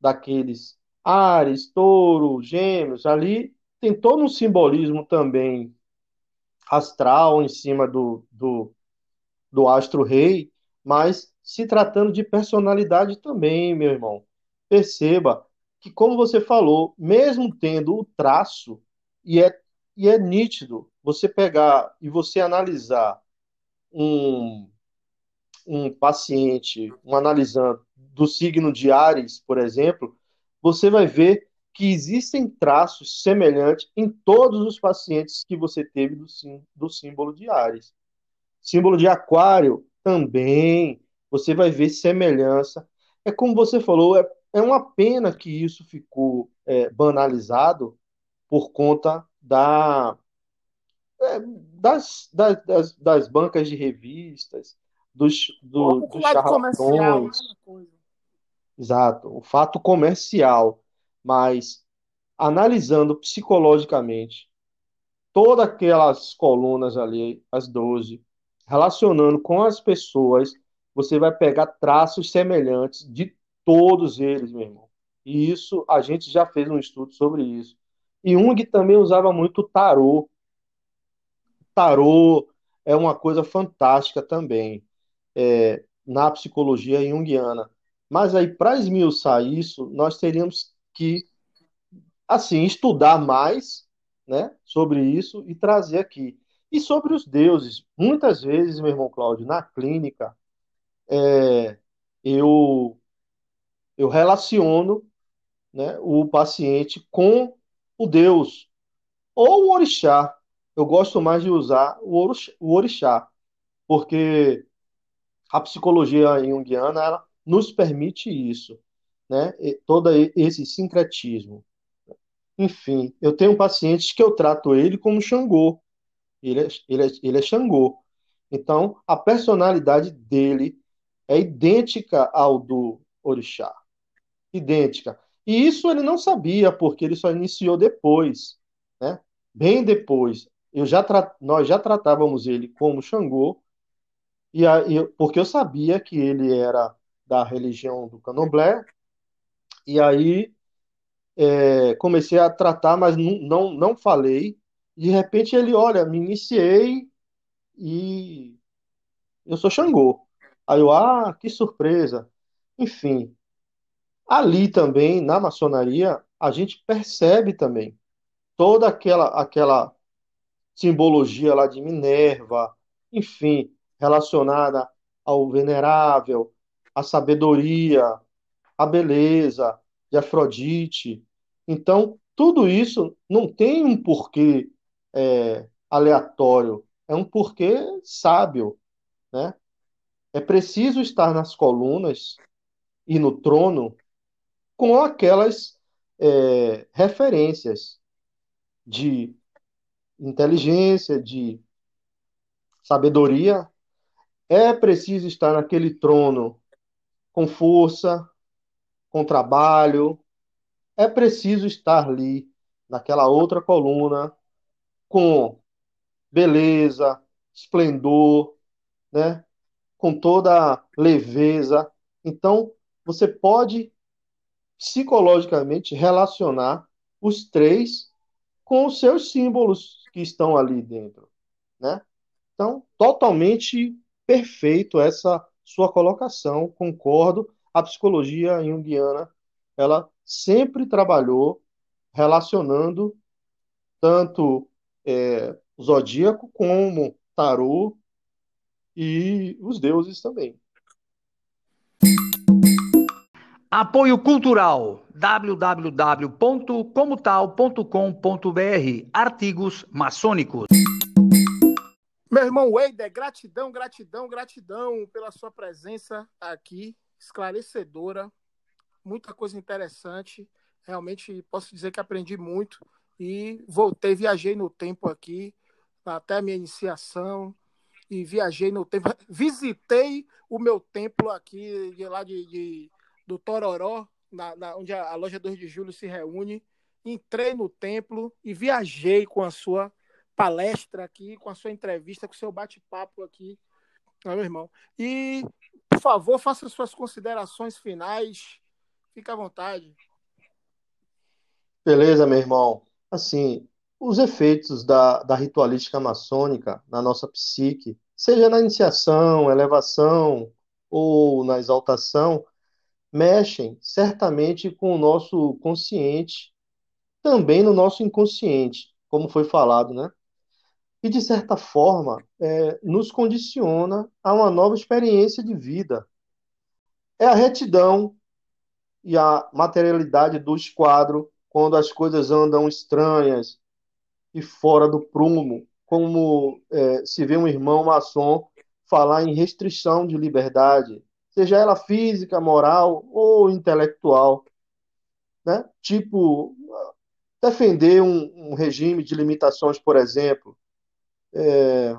daqueles Ares, Touro, Gêmeos, ali tem todo um simbolismo também astral em cima do, do, do astro rei, mas se tratando de personalidade também, meu irmão. Perceba que, como você falou, mesmo tendo o traço, e é, e é nítido você pegar e você analisar um, um paciente, um analisando do signo de Ares, por exemplo, você vai ver que existem traços semelhantes em todos os pacientes que você teve do, do símbolo de Ares. Símbolo de aquário também, você vai ver semelhança. É como você falou, é, é uma pena que isso ficou é, banalizado por conta da, é, das, das, das, bancas de revistas, dos, do, dos charlatões. Né, Exato, o fato comercial. Mas analisando psicologicamente, todas aquelas colunas ali, as 12, relacionando com as pessoas, você vai pegar traços semelhantes de todos eles, meu irmão. E isso, a gente já fez um estudo sobre isso. E Jung também usava muito tarô. Tarô é uma coisa fantástica também é, na psicologia junguiana. Mas aí, para esmiuçar isso, nós teríamos que, assim, estudar mais né, sobre isso e trazer aqui. E sobre os deuses, muitas vezes, meu irmão Cláudio, na clínica, é, eu, eu relaciono né, o paciente com o Deus ou o orixá. Eu gosto mais de usar o orixá, porque a psicologia junguiana ela nos permite isso, né? todo esse sincretismo. Enfim, eu tenho pacientes que eu trato ele como Xangô, ele é, ele é, ele é Xangô. Então, a personalidade dele é idêntica ao do orixá. Idêntica. E isso ele não sabia, porque ele só iniciou depois, né? Bem depois. Eu já tra... Nós já tratávamos ele como Xangô, e aí, porque eu sabia que ele era da religião do Candomblé, e aí é, comecei a tratar, mas não, não, falei de repente ele, olha, me iniciei e eu sou Xangô. Aí eu, ah, que surpresa. Enfim, ali também, na maçonaria, a gente percebe também toda aquela, aquela simbologia lá de Minerva, enfim, relacionada ao venerável, à sabedoria, à beleza de Afrodite. Então, tudo isso não tem um porquê é, aleatório, é um porquê sábio, né? É preciso estar nas colunas e no trono com aquelas é, referências de inteligência, de sabedoria, É preciso estar naquele trono com força, com trabalho. É preciso estar ali, naquela outra coluna, com beleza, esplendor, né? com toda leveza. Então, você pode psicologicamente relacionar os três com os seus símbolos que estão ali dentro, né? Então, totalmente perfeito essa sua colocação, concordo. A psicologia junguiana, ela sempre trabalhou relacionando tanto é, o zodíaco como tarô e os deuses também. Apoio Cultural www.comotal.com.br Artigos maçônicos. Meu irmão Weider, gratidão, gratidão, gratidão pela sua presença aqui, esclarecedora, muita coisa interessante. Realmente posso dizer que aprendi muito e voltei, viajei no tempo aqui, até a minha iniciação, e viajei no tempo, visitei o meu templo aqui, de lá de, de do Tororó, na, na, onde a, a loja 2 de julho se reúne. Entrei no templo e viajei com a sua palestra aqui, com a sua entrevista, com o seu bate-papo aqui, meu irmão. E, por favor, faça suas considerações finais. Fique à vontade. Beleza, meu irmão. Assim, os efeitos da, da ritualística maçônica na nossa psique, seja na iniciação, elevação ou na exaltação, mexem certamente com o nosso consciente, também no nosso inconsciente, como foi falado, né? E, de certa forma, é, nos condiciona a uma nova experiência de vida. É a retidão e a materialidade do esquadro quando as coisas andam estranhas e fora do prumo, como é, se vê um irmão maçom falar em restrição de liberdade, seja ela física, moral ou intelectual. Né? Tipo, defender um, um regime de limitações, por exemplo, é,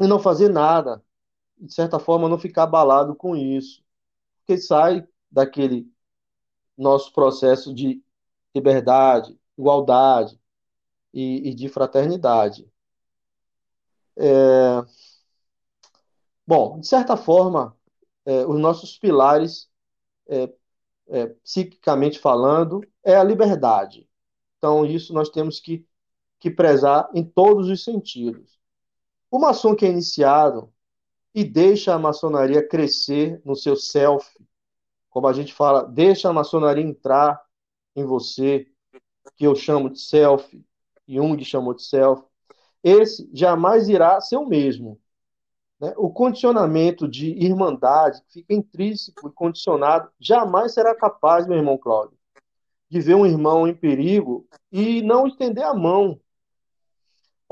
e não fazer nada, de certa forma, não ficar abalado com isso, porque sai daquele nosso processo de liberdade, igualdade e, e de fraternidade. É, bom, de certa forma, é, os nossos pilares, é, é, psiquicamente falando, é a liberdade. Então, isso nós temos que, que prezar em todos os sentidos. O maçom que é iniciado e deixa a maçonaria crescer no seu self, como a gente fala, deixa a maçonaria entrar em você, que eu chamo de self, Jung chamou de self, esse jamais irá ser o mesmo. Né? O condicionamento de irmandade, que fica intrínseco e condicionado, jamais será capaz, meu irmão Cláudio, de ver um irmão em perigo e não estender a mão.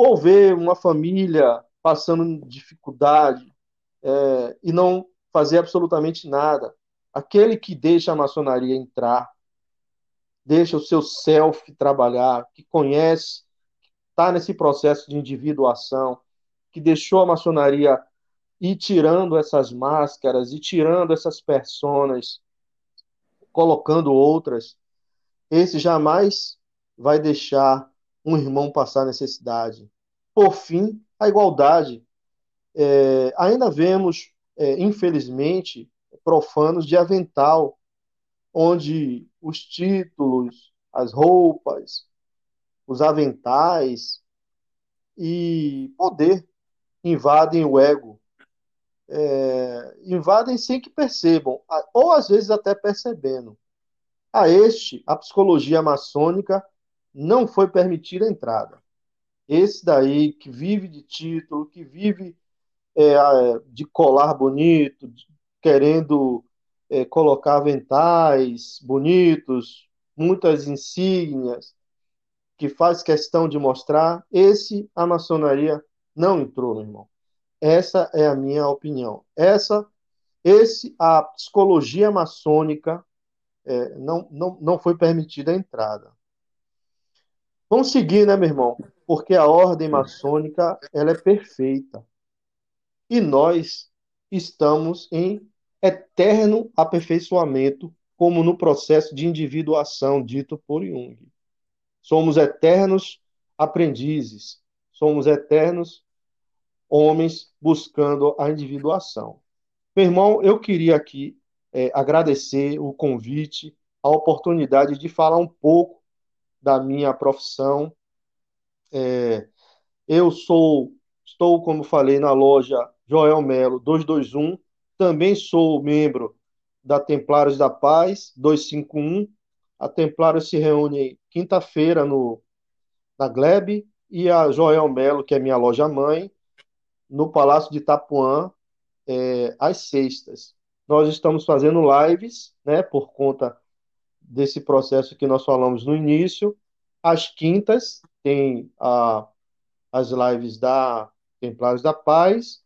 Ou ver uma família passando dificuldade é, e não fazer absolutamente nada. Aquele que deixa a maçonaria entrar, deixa o seu self trabalhar, que conhece, está nesse processo de individuação, que deixou a maçonaria e tirando essas máscaras e tirando essas personas, colocando outras, esse jamais vai deixar um irmão passar necessidade. Por fim, a igualdade. É, ainda vemos, é, infelizmente, profanos de avental, onde os títulos, as roupas, os aventais e poder invadem o ego é, invadem sem que percebam, ou às vezes até percebendo. A este, a psicologia maçônica não foi permitida a entrada. Esse daí, que vive de título, que vive é, de colar bonito, de, querendo é, colocar aventais bonitos, muitas insígnias, que faz questão de mostrar, esse a maçonaria não entrou, meu irmão. Essa é a minha opinião. Essa, esse, a psicologia maçônica é, não, não, não foi permitida a entrada. Vamos seguir, né, meu irmão? Porque a ordem maçônica ela é perfeita. e nós estamos em eterno aperfeiçoamento, como no processo de individuação dito por Jung. Somos eternos aprendizes, somos eternos homens buscando a individuação. Meu irmão, eu queria aqui é, agradecer o convite, a oportunidade de falar um pouco da minha profissão. É, eu sou, estou, como falei, na loja Joel Melo 221, também sou membro da Templários da Paz 251. A Templários se reúne quinta-feira no na Gleb e a Joel Melo, que é minha loja mãe, no Palácio de Itapuã, é, às sextas. Nós estamos fazendo lives, né, por conta desse processo que nós falamos no início. Às quintas tem a, as lives da Templários da Paz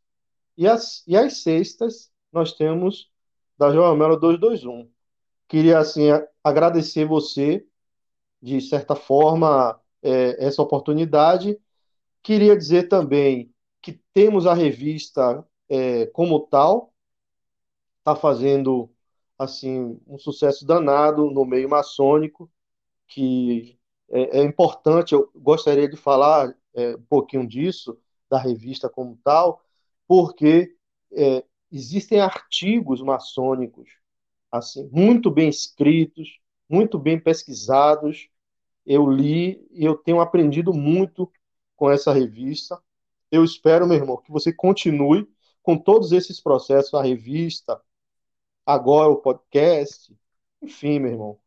e as, e às sextas nós temos da João Melo 221. Queria assim agradecer você de certa forma é, essa oportunidade. Queria dizer também que temos a revista é, como tal, está fazendo assim um sucesso danado no meio maçônico, que é, é importante. Eu gostaria de falar é, um pouquinho disso da revista como tal, porque é, existem artigos maçônicos assim muito bem escritos, muito bem pesquisados. Eu li e eu tenho aprendido muito com essa revista. Eu espero, meu irmão, que você continue com todos esses processos, a revista, agora o podcast, enfim, meu irmão.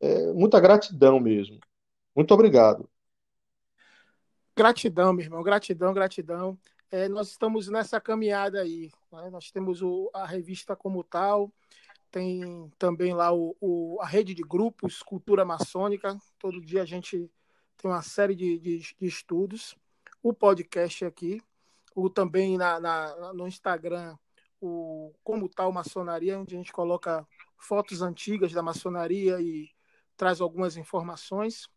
É, muita gratidão mesmo. Muito obrigado. Gratidão, meu irmão, gratidão, gratidão. É, nós estamos nessa caminhada aí. Né? Nós temos o, a revista como tal, tem também lá o, o, a rede de grupos Cultura Maçônica. Todo dia a gente tem uma série de, de, de estudos. O podcast aqui, o também na, na, no Instagram, o Como Tal Maçonaria, onde a gente coloca fotos antigas da maçonaria e traz algumas informações.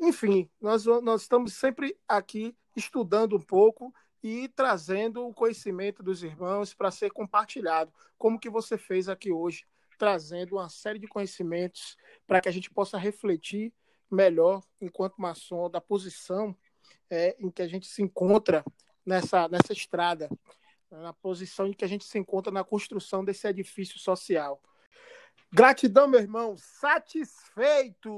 Enfim, nós, nós estamos sempre aqui estudando um pouco e trazendo o conhecimento dos irmãos para ser compartilhado, como que você fez aqui hoje, trazendo uma série de conhecimentos para que a gente possa refletir melhor, enquanto maçom, da posição é, em que a gente se encontra nessa, nessa estrada, na posição em que a gente se encontra na construção desse edifício social. Gratidão, meu irmão, satisfeito!